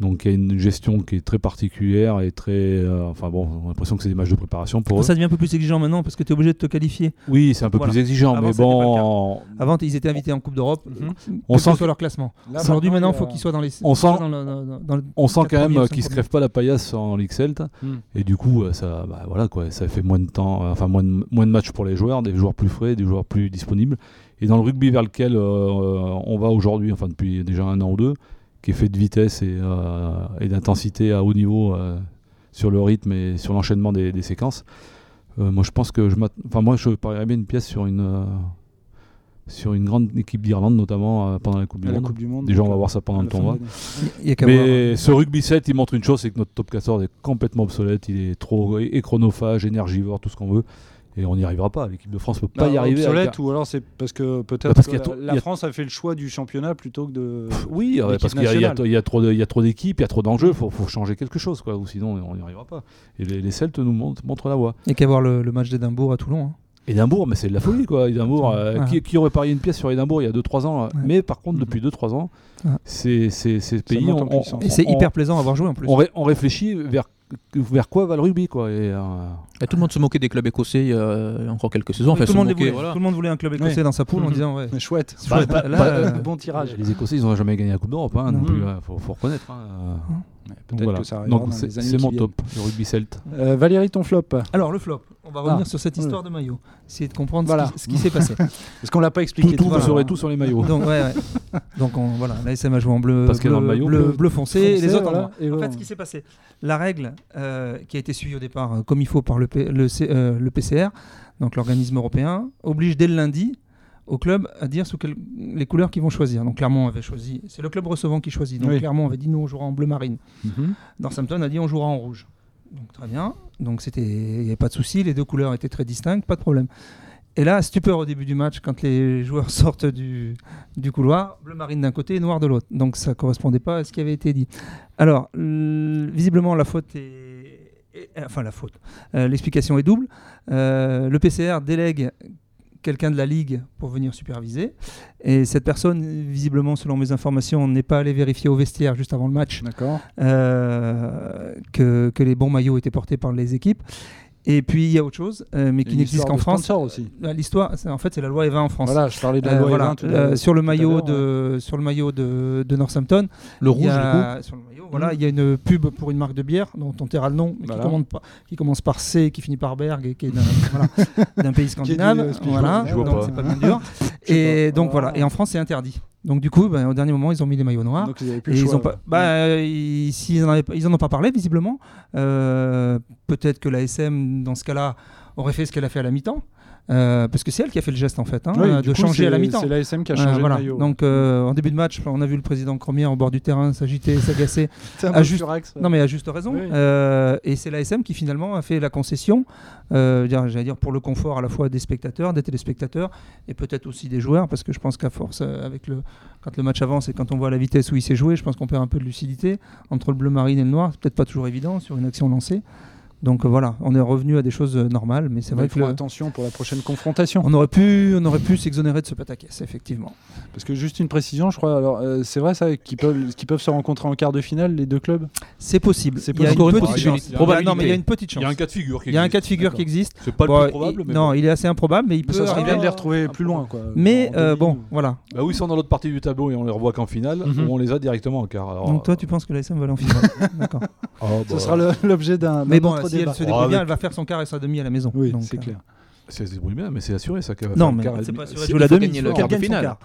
Donc il y a une gestion qui est très particulière et très. euh, enfin bon, on a l'impression que c'est des matchs de préparation pour eux. Ça devient un peu plus exigeant maintenant parce que tu es obligé de te qualifier. Oui, c'est un peu Voilà. plus exigeant, Avant, mais bon. Avant, ils étaient invités en Coupe d'Europe. Mhm. On sent leur classement. Aujourd'hui, maintenant, il faut qu'ils soient dans les. On sent- dans le- dans- dans- dans le- On sent quand même qu'ils se premiers. crèvent pas la paillasse en Ligue Celt. Hmm. Et du coup, euh, ça, bah, voilà, quoi, ça fait moins de temps, euh, enfin moins de, moins de matchs pour les joueurs, des joueurs plus frais, des joueurs plus disponibles. Et dans le rugby vers lequel euh, on va aujourd'hui, enfin depuis déjà un an ou deux, qui est fait de vitesse et, euh, et d'intensité à haut niveau euh, sur le rythme et sur l'enchaînement des, des séquences, euh, moi je pense que je enfin moi je parierais bien une pièce sur une euh, sur une grande équipe d'Irlande notamment euh, pendant la Coupe du la Monde. Coupe du Monde. Déjà on va voir ça pendant le tournoi. Mais ce rugby 7, il montre une chose, c'est que notre top 14 est complètement obsolète, il est trop é- et chronophage, énergivore, tout ce qu'on veut, et on n'y arrivera pas. L'équipe de France peut pas Bah, y arriver. Obsolète ou alors c'est parce que peut-être Bah, que la, a- France a fait le choix du championnat plutôt que de. Oui, parce qu'il y a, y y trop d'équipes, il y a trop d'enjeux, il faut, faut changer quelque chose, quoi, ou sinon on n'y arrivera pas. Et les, les Celtes nous montrent, montrent la voie. A qu'à voir le, le match d'Édimbourg à Toulon. hein. Édimbourg, mais c'est de la folie, quoi. Édimbourg, euh, Ouais. qui, qui aurait parié une pièce sur Édimbourg il y a 2-3 ans. Ouais. Mais par contre, depuis 2-trois ans, Ouais. ces pays, on, on-. Et c'est hyper plaisant à avoir joué en plus. on, ré- on réfléchit vers, vers quoi va le rugby, quoi. Et, euh, Et tout le monde se moquait des clubs écossais il y a encore quelques saisons. Oui, Enfin, tout, se le monde moquait, voulait. voilà. tout le monde voulait un club écossais dans sa poule en Mhm. disant ouais. Mais Chouette. Chouette. Bah, Là, bah, euh, bon tirage. Les Écossais, ils n'ont jamais gagné la Coupe d'Europe, hein, non Non. plus. Il faut, faut reconnaître. hein. Peut-être voilà. que ça arrivera Donc dans c'est mon top, le rugby celte. Euh, Valérie, ton flop. Alors le flop. On va revenir Ah. sur cette histoire de maillot. Essayer de comprendre Voilà. ce qui, ce qui s'est passé. Parce qu'on l'a pas expliqué. Tout, tout, vous voilà. saurez tout sur les maillots. Donc ouais, ouais. Donc on, voilà, la SM a joué en bleu, Parce bleu, a le maillot bleu, bleu. bleu foncé, et les autres en noir. En fait, ce qui s'est passé, la règle euh, qui a été suivie au départ euh, comme il faut par le, P- le, C- euh, le PCR, donc l'organisme européen, oblige dès le lundi au club à dire sous quelles- les couleurs qu'ils vont choisir. Donc Clermont avait choisi, c'est le club recevant qui choisit. Donc Oui. Clermont avait dit nous on jouera en bleu marine. Mhm. Northampton a dit on jouera en rouge. Donc très bien. Donc c'était, il n'y avait pas de souci, les deux couleurs étaient très distinctes, pas de problème. Et là, stupeur au début du match quand les joueurs sortent du, du couloir, bleu marine d'un côté et noir de l'autre. Donc ça correspondait pas à ce qui avait été dit. Alors, visiblement, la faute est. est- Enfin, la faute. Euh, L'explication est double. Euh, le PCR délègue quelqu'un de la Ligue pour venir superviser. Et cette personne, visiblement, selon mes informations, n'est pas allée vérifier au vestiaire juste avant le match euh, que, que les bons maillots étaient portés par les équipes. Et puis il y a autre chose, euh, mais qui n'existe qu'en France. aussi. Euh, L'histoire, en fait, c'est la loi Evin en France. Voilà, je parlais de la Euh, loi voilà, Evin tout à euh, sur le maillot de sur le maillot de, de Northampton, Le rouge, y du coup. a, sur le maillot, voilà, il y a une pub pour une marque de bière dont on taira le nom, mais Voilà. qui, qui commence par C, qui finit par Berg et qui est d'un voilà, pays scandinave. voilà, Je vois donc c'est pas bien dur. et donc voilà, et en France c'est interdit. Donc du coup, ben, au dernier moment, ils ont mis les maillots noirs. Donc ils avaient plus le ils choix, ont pas, ouais. bah, euh, ils, s'ils en avaient pas- ils en ont pas parlé visiblement. Euh, Peut-être que la SM dans ce cas-là aurait fait ce qu'elle a fait à la mi-temps, Euh, parce que c'est elle qui a fait le geste en fait, hein, Oui, euh, de coup, changer à la mi-temps. C'est l'ASM qui a Euh, changé voilà. le maillot. Donc euh, en début de match, on a vu le président Cromier au bord du terrain s'agiter, s'agacer. c'est un à peu juste- furax, ça. Non mais à juste raison. Oui. Et c'est l'ASM qui finalement a fait la concession, j'allais dire pour le confort à la fois des spectateurs, des téléspectateurs et peut-être aussi des joueurs, parce que je pense qu'à force, avec le, quand le match avance et quand on voit la vitesse où il s'est joué, je pense qu'on perd un peu de lucidité entre le bleu marine et le noir. C'est peut-être pas toujours évident sur une action lancée. Donc euh, voilà, on est revenu à des choses euh, normales, mais c'est vrai Il que faut le- attention pour la prochaine confrontation. on aurait pu, on aurait pu s'exonérer de ce pataquès, effectivement. Parce que juste une précision, je crois. Alors, euh, c'est vrai ça qu'ils peuvent, qu'ils peuvent se rencontrer en quart de finale les deux clubs? C'est possible. C'est Il y a une Encore une petite possibilité. chance. Il y a- Non, mais il y a une petite Il chance. y a un cas de figure qui Il y a un existe. cas de figure D'accord. qui existe. C'est pas Bon, le plus probable, il- mais non, bon. il est assez improbable, mais il Mais peut ça serait bien de les retrouver plus loin, quoi. Mais euh, bon, ou- voilà. Bah oui, ils sont dans l'autre partie du tableau et on les revoit qu'en finale, Mhm. ou on les a directement en quart. Donc toi, tu penses que la SM va aller en finale D'accord. ah, Ce bah, sera l'objet d'un. Mais bon, si elle se débrouille Oh, bien, avec- elle va faire son quart et sa demi à la maison. Oui, Donc, c'est euh, clair. Si elle se débrouille bien, mais c'est assuré ça qu'elle va Non, faire mais c'est demi. pas sûr. Si- Elle joue la demi, le quart de gagne son finale.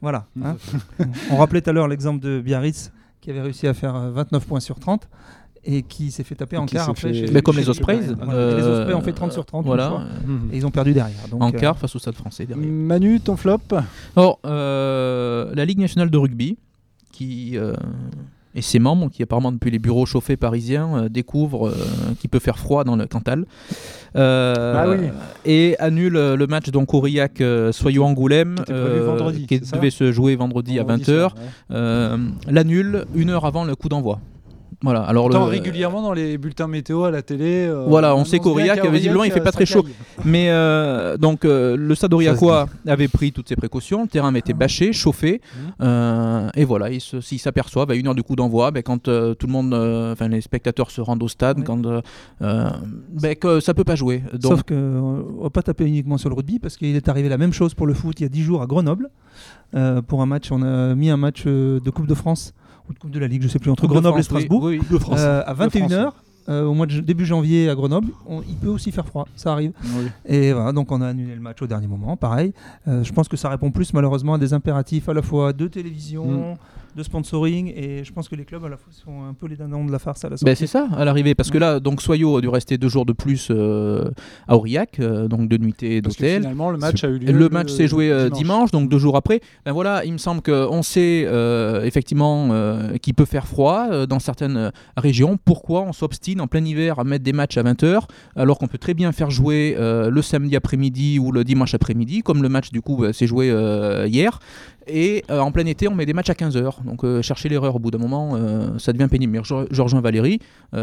Voilà. Hein. On rappelait tout à l'heure l'exemple de Biarritz qui avait réussi à faire euh, 29 points sur 30 et qui s'est fait taper Et en quart après. chez- Mais comme chez les Ospreys. Euh, les Ospreys ont fait 30 sur 30 une Voilà. fois. Mhm. et ils ont perdu derrière. Donc, en euh, quart face au Stade français derrière. Manu, ton flop? Or, euh, la Ligue nationale de rugby, qui euh, et ses membres, qui apparemment depuis les bureaux chauffés parisiens euh, découvrent euh, qu'il peut faire froid dans le Cantal, euh, Ah oui. et annule le match donc Aurillac Soyou Angoulême, Qui vendredi, qui devait se jouer vendredi, à Vendredi 20h, soir, ouais. l'annule une heure avant le coup d'envoi. Voilà. Alors Pourtant, le, régulièrement dans les bulletins météo à la télé. euh, Voilà, on sait qu'Aurillac, visiblement, il fait pas très chaud. Mais euh, donc euh, le stade aurillacois avait pris toutes ses précautions, le terrain était bâché, chauffé, Mhm. euh, et voilà, ils s'aperçoivent à une heure du coup d'envoi, ben, quand euh, tout le monde, euh, enfin les spectateurs se rendent au stade, Oui. quand ben, que ça peut pas jouer. Donc, Sauf qu'on ne va pas taper uniquement sur le rugby parce qu'il est arrivé la même chose pour le foot il y a 10 jours à Grenoble. Euh, pour un match, on a mis un match de Coupe de France ou de Coupe de la Ligue, je sais plus, entre Coupe Grenoble et France, Strasbourg. oui, oui. Euh, à De France, 21h, euh, au mois de début janvier à Grenoble, on- il peut aussi faire froid, ça arrive. Et voilà, donc on a annulé le match au dernier moment, pareil. Euh, je pense que ça répond plus malheureusement à des impératifs à la fois de télévision, de sponsoring, et je pense que les clubs à la fois sont un peu les dindons de la farce à la sortie. Ben, c'est ça, à l'arrivée, parce que là, donc Soyo a dû rester deux jours de plus euh, à Aurillac, euh, donc de nuitée Parce que d'hôtel. finalement, le match a eu lieu. Le match s'est joué euh, dimanche. donc deux jours après. Ben voilà, il me semble qu'on sait euh, effectivement euh, qu'il peut faire froid euh, dans certaines régions. Pourquoi on s'obstine en plein hiver à mettre des matchs à 20h alors qu'on peut très bien faire jouer euh, le samedi après-midi ou le dimanche après-midi, comme le match du coup euh, s'est joué euh, hier. Et euh, en plein été, on met des matchs à 15h. Donc euh, chercher l'erreur au bout d'un moment, euh, ça devient pénible. Mais je, je rejoins Valérie. Oui,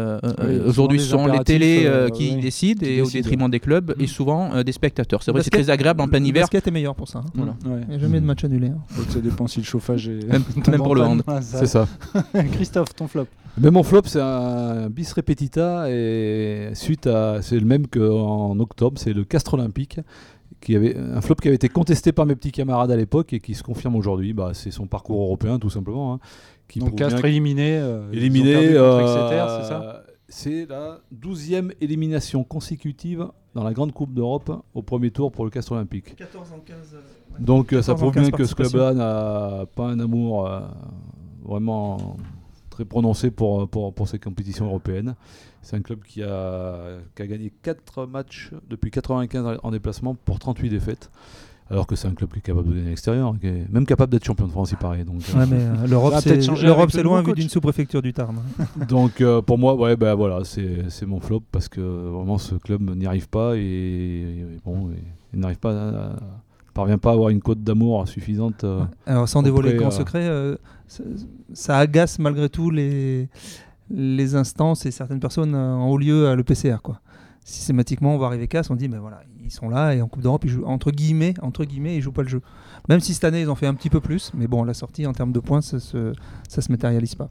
Aujourd'hui, ce sont les télés euh, qui oui, décident qui et au détriment des clubs et Mhm. souvent euh, des spectateurs. C'est vrai, c'est très agréable en plein Le hiver. basket est meilleur pour ça. hein. Voilà. Ouais. Il n'y a jamais de match annulé. hein. Donc ça dépend si le chauffage est. Même- même pour le hand. C'est ça. Christophe, ton flop. Mais mon flop, c'est un bis repetita et suite à, c'est le même qu'en octobre, c'est le Castre Olympique, qui avait un flop qui avait été contesté par mes petits camarades à l'époque et qui se confirme aujourd'hui. Bah, c'est son parcours européen tout simplement, hein, qui Donc Castres éliminé. euh, éliminé. contre euh, c'est ça? c'est la douzième élimination consécutive dans la Grande Coupe d'Europe au premier tour pour le Castre Olympique. 14 en 15. Donc euh, ça 14 en prouve bien 15 que ce club-là n'a pas un amour euh, vraiment très prononcé pour, pour, pour ces compétitions européennes. C'est un club qui a, qui a gagné 4 matchs depuis 95 en déplacement pour 38 défaites. Alors que c'est un club qui est capable de gagner à l'extérieur, qui est même capable d'être champion de France, il paraît. Donc, euh, Ouais, mais euh, l'Europe, c'est l'Europe, c'est loin vu d'une sous-préfecture du Tarn. donc euh, pour moi, ouais, ben voilà, c'est c'est mon flop parce que vraiment ce club n'y arrive pas et, et bon, et- il n'arrive pas, à- parvient pas à avoir une cote d'amour suffisante. euh, Alors, sans dévoiler le grand euh, secret, euh, ça, ça agace malgré tout les, les instances et certaines personnes en haut lieu à l'EPCR. Quoi. Systématiquement, on va arriver casse, on dit, mais voilà, ils sont là et en Coupe d'Europe, ils jouent, entre guillemets, entre guillemets, ils jouent pas le jeu. Même si cette année, ils ont fait un petit peu plus, mais bon, la sortie en termes de points, ça se, ça se matérialise pas.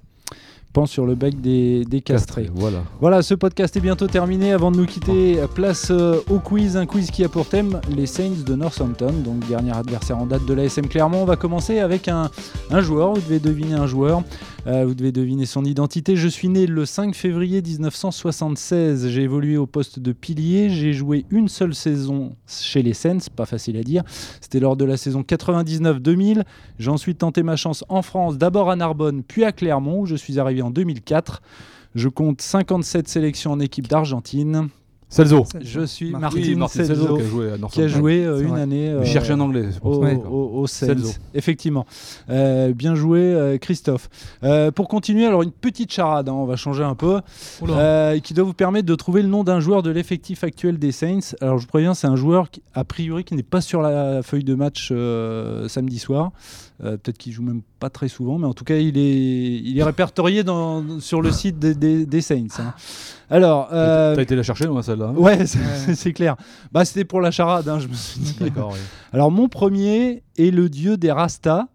Sur le bec des, des castrés. Voilà. Voilà, ce podcast est bientôt terminé. Avant de nous quitter, place euh, au quiz. Un quiz qui a pour thème les Saints de Northampton, donc dernier adversaire en date de l'ASM Clermont. On va commencer avec un, un joueur. Vous devez deviner un joueur. Euh, vous devez deviner son identité. Je suis né le 5 février 1976. J'ai évolué au poste de pilier. J'ai joué une seule saison chez les Saints, pas facile à dire. C'était lors de la saison 99-2000. J'ai ensuite tenté ma chance en France, d'abord à Narbonne, puis à Clermont, où je suis arrivé en 2004. Je compte 57 sélections en équipe d'Argentine. Celso. Je suis Martin. Oui, Martin Celso Celso, qui a joué à qui a Northampton. joué euh, C'est une vrai. année euh, je cherchais un anglais. c'est pour au, ça. au- au. Effectivement. Euh, bien joué, euh, Christophe. Euh, pour continuer, alors une petite charade, hein, on va changer un peu, euh, qui doit vous permettre de trouver le nom d'un joueur de l'effectif actuel des Saints. Alors je vous préviens, c'est un joueur qui, a priori qui n'est pas sur la feuille de match euh, samedi soir. Euh, Peut-être qu'il joue même pas très souvent, mais en tout cas, il est, il est répertorié dans, sur le site des, des- des Saints. hein. Alors, euh, T'as été la chercher, loin, celle-là. hein ouais, c'est clair. Bah, c'était pour la charade, hein, je me suis dit. D'accord, oui. Alors, mon premier est le dieu des Rastas.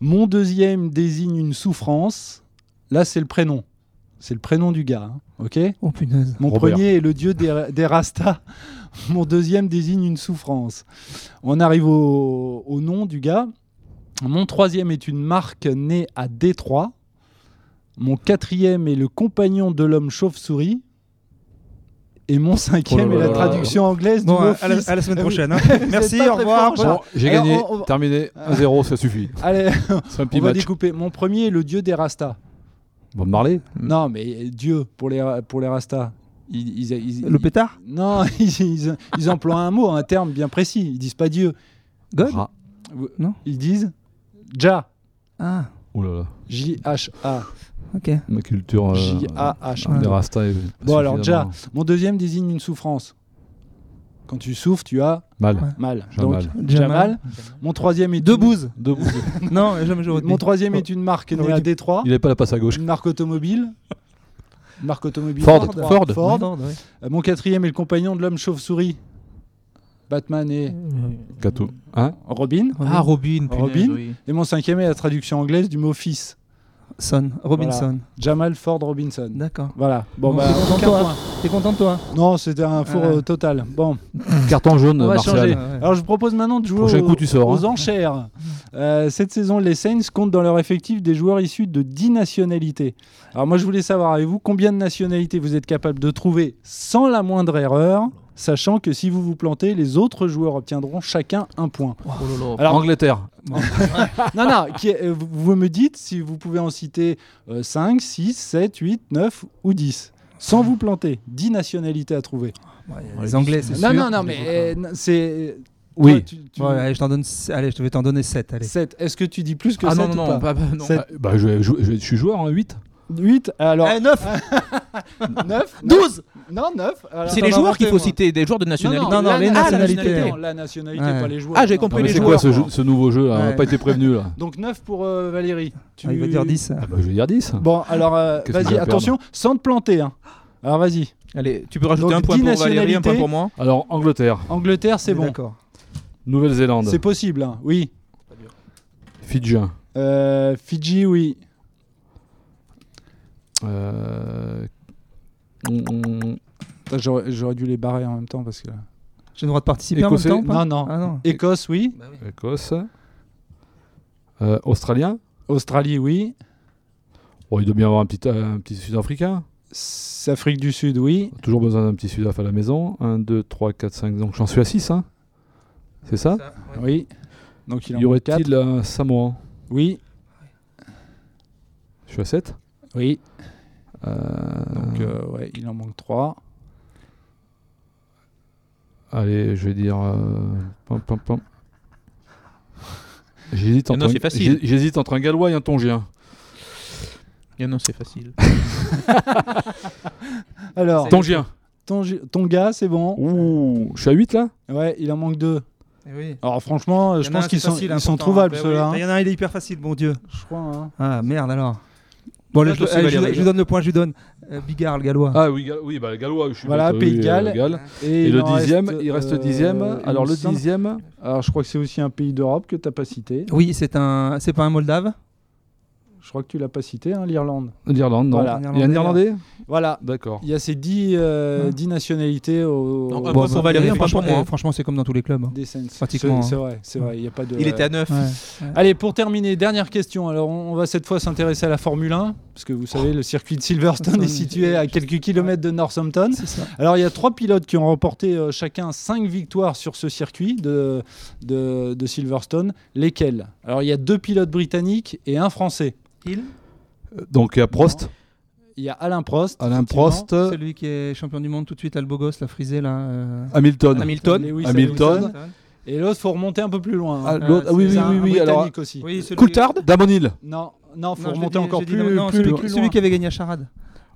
Mon deuxième désigne une souffrance. Là, c'est le prénom. C'est le prénom du gars. hein, ok? Oh punaise. Mon Robert. premier est le dieu des, des Rastas. Mon deuxième désigne une souffrance. On arrive au, au nom du gars. Mon troisième est une marque née à Détroit. Mon quatrième est le compagnon de l'homme chauve-souris. Et mon cinquième Oh là est la là là. traduction anglaise Bon, du mot à la, fils. à la semaine oui. prochaine. hein. Merci, au revoir. Bon, j'ai Alors, gagné, on- on- terminé, 1-0, ça suffit. Allez, C'est un petit on va match. découper. Mon premier est le dieu des Rastas. Bob Marley Non, mais Dieu pour les, pour les Rastas. Ils, ils- ils- Le pétard Non, ils, emploient un mot, un terme bien précis. Ils disent pas Dieu. God Ra- Ils disent Ja. Ah, Oh là là, J-H-A. ok. ma culture euh, J-A-H. Ouais. des Rasta est Bon, alors, suffisamment Mon deuxième désigne une souffrance. Quand tu souffres, tu as Mal. Ouais. mal. J'ai Donc, mal. Jamal. Mon troisième est Deux bouses. Debout. Non, jamais dit. Mon troisième est une marque née à Détroit. Il n'avait pas la passe à gauche. Une marque automobile. Une marque automobile. Ford. Ford. Ford. Ford, ouais. Euh, Mon quatrième est le compagnon de l'homme chauve-souris. Batman et Cato. Hein Robin. Ah, Robin. punaise, Robin. oui. Et mon cinquième est la traduction anglaise du mot fils. Son, Robinson. Jamal Ford Robinson. D'accord. Voilà. Bon, Bon, bah, t'es content, content de toi? Non, c'était un four Ouais. euh, total. Bon, Carton jaune, on va Martial. changer. Alors, je vous propose maintenant de jouer Prochain aux, coup, tu sors, aux hein. enchères. Euh, cette saison, les Saints comptent dans leur effectif des joueurs issus de 10 nationalités. Alors, moi, je voulais savoir avec vous combien de nationalités vous êtes capable de trouver sans la moindre erreur, sachant que si vous vous plantez, les autres joueurs obtiendront chacun un point. Oh là là. Alors- Angleterre. non, non, qui est- euh, vous- vous me dites si vous pouvez en citer euh, 5, 6, 7, 8, 9 ou 10. Sans vous planter. 10 nationalités à trouver. Ouais, les Anglais, c'est Non, sûr. non, non, mais euh, c'est. Oui. Toi, tu- tu- Ouais, allez, je t'en donne. Allez, je vais t'en donner 7. Allez. 7. Est-ce que tu dis plus que Ah 7 non, non, ou non, pas pas- pas- non. Sept. Ah, bah, je, je- je- je suis joueur, hein, 8. 8 Alors. Eh, 9 9 12 Non, 9. Alors, C'est les joueurs qu'il faut citer, des joueurs de nationalité. non, la les na- nationalités. non, La nationalité, Ouais. pas les joueurs. Ah, j'ai Non. compris mais les c'est quoi joueurs. ce, nouveau jeu là On n'a Ouais. pas été prévenu là. Donc 9 pour euh, Valérie. Tu... Ah, Il va dire 10. Ah bah, je vais dire 10. Bon, alors euh, vas-y, va attention, sans te planter. hein. Alors vas-y. Allez, tu peux rajouter Donc, un point 10 pour Valérie, un point pour moi. Alors, Angleterre, Angleterre, c'est On est bon. D'accord. Nouvelle-Zélande, C'est possible, hein. oui. Fidjien, Euh, Fidji, oui. euh, J'aurais j'aurais dû les barrer en même temps parce que. J'ai le droit de participer Écossais en même temps pas Non, non. Ah non. Écosse, oui. Écosse, euh, Australien. Australie, oui. Bon, il doit bien avoir un petit, un petit Sud-Africain. Afrique du Sud, oui. Toujours besoin d'un petit Sudaf à la maison. 1, 2, 3, 4, 5. Donc j'en suis à 6. Hein C'est ça Oui. Donc il en Y aurait-il un Samoan? Oui. Je suis à 7. Oui. Euh, Donc euh, ouais, il en manque 3. Allez, je vais dire. euh, pam, pam, pam. J'hésite Ah entre, non, un- entre un gallois et un tongien. Ah non, c'est facile. Alors, Tongien. ton, ton gars, c'est bon. Ouh, je suis à 8 là Ouais, il en manque 2. Eh oui. Alors franchement, je pense qu'ils sont, facile, ils sont important, trouvables hein. ceux-là. Il y en a un, il est hyper facile, bon Dieu. hein. Je crois. hein. Ah merde alors. Bon, allez, Là, je, je allez, donne le point, je lui donne euh, Bigard, le gallois. Ah oui, oui bah, le gallois, je suis Voilà, bête, Pays oui, de euh, Galles. Galles. Et, Et, le dixième, reste, il reste euh, dixième. Alors le dixième, Alors je crois que c'est aussi un pays d'Europe que tu n'as pas cité. Oui, c'est un, c'est pas un Moldave. Je crois que tu l'as pas cité, hein, l'Irlande. l'Irlande, non. Voilà. Il y a un Irlandais Voilà. D'accord. Il y a ces 10, euh, Ouais. 10 nationalités au, Non, Bon, pour Valérie, un point franchement, pour moi. franchement, c'est comme dans tous les clubs. hein. des. Pratiquement, C'est hein. vrai, c'est vrai. Il y a pas de. Il était à 9. Ouais. Allez, pour terminer, dernière question. Alors, on on va cette fois s'intéresser à la Formule 1, parce que vous savez, le circuit de Silverstone est situé à quelques kilomètres de Northampton. Alors, il y a trois pilotes qui ont remporté euh, chacun cinq victoires sur ce circuit de, de, de Silverstone. Lesquels? Alors, il y a deux pilotes britanniques et un français. Il Donc il y a Prost, Il y a Alain Prost. Alain. Prost, Celui qui est champion du monde tout de suite, gosse, la frisée là. euh, Hamilton. Hamilton. Lewis Hamilton. Et l'autre, faut remonter un peu plus loin. Ah, hein. l'autre- ah oui, oui, un oui, oui. Alors, Britannique aussi. Oui, celui... Coulthard Damon Hill. Non, non, faut Non, je remonter l'ai dit- encore plus, dit, non, plus, celui, plus celui loin. qui avait gagné à Charade.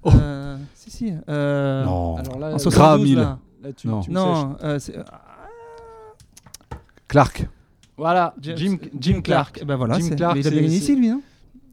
Oh. Euh, si, si. euh, Non. Alors là, En là, 72, Hill. là. là, tu, Non. tu me sèches. Non, euh, c'est- Clark. Voilà, James- Jim, Jim Clark. Eh Ben voilà, Jim c'est- Clark, mais il a c'est- bien gagné ici, lui, non?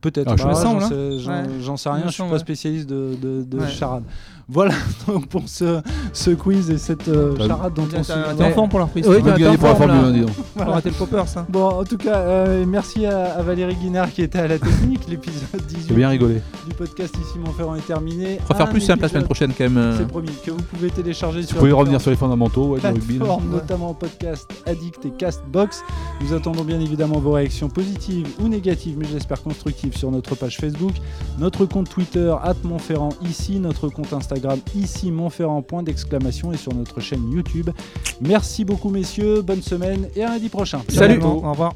Peut-être. Ah, je me j'en sais- j'en- Ouais. J'en sais Il rien, me je suis semble, pas ouais. spécialiste de, de, de Ouais. charade. Voilà donc pour ce, ce quiz et cette euh, charade dont on se T'es souvient. en forme pour la reprise. Oui, t'as- gagné pour la forme, Formule là. 1, dis donc. On va rater le popper, ça. Bon, en tout cas, euh, merci à, à Valérie Guinard qui était à la technique. L'épisode 18 J'ai bien rigolé. du podcast Ici Montferrand est terminé. On va faire Un plus simple la semaine prochaine quand même. euh. C'est promis, que vous pouvez télécharger Vous sur pouvez la revenir sur les fondamentaux ouais, du rugby. notamment podcast Addict et Castbox. Nous attendons bien évidemment vos réactions positives ou négatives, mais j'espère constructives sur notre page Facebook, notre compte Twitter Montferrand ici, notre compte Instagram ici Montferrand point d'exclamation et sur notre chaîne YouTube. Merci beaucoup messieurs, bonne semaine et à lundi prochain. Salut. Au revoir.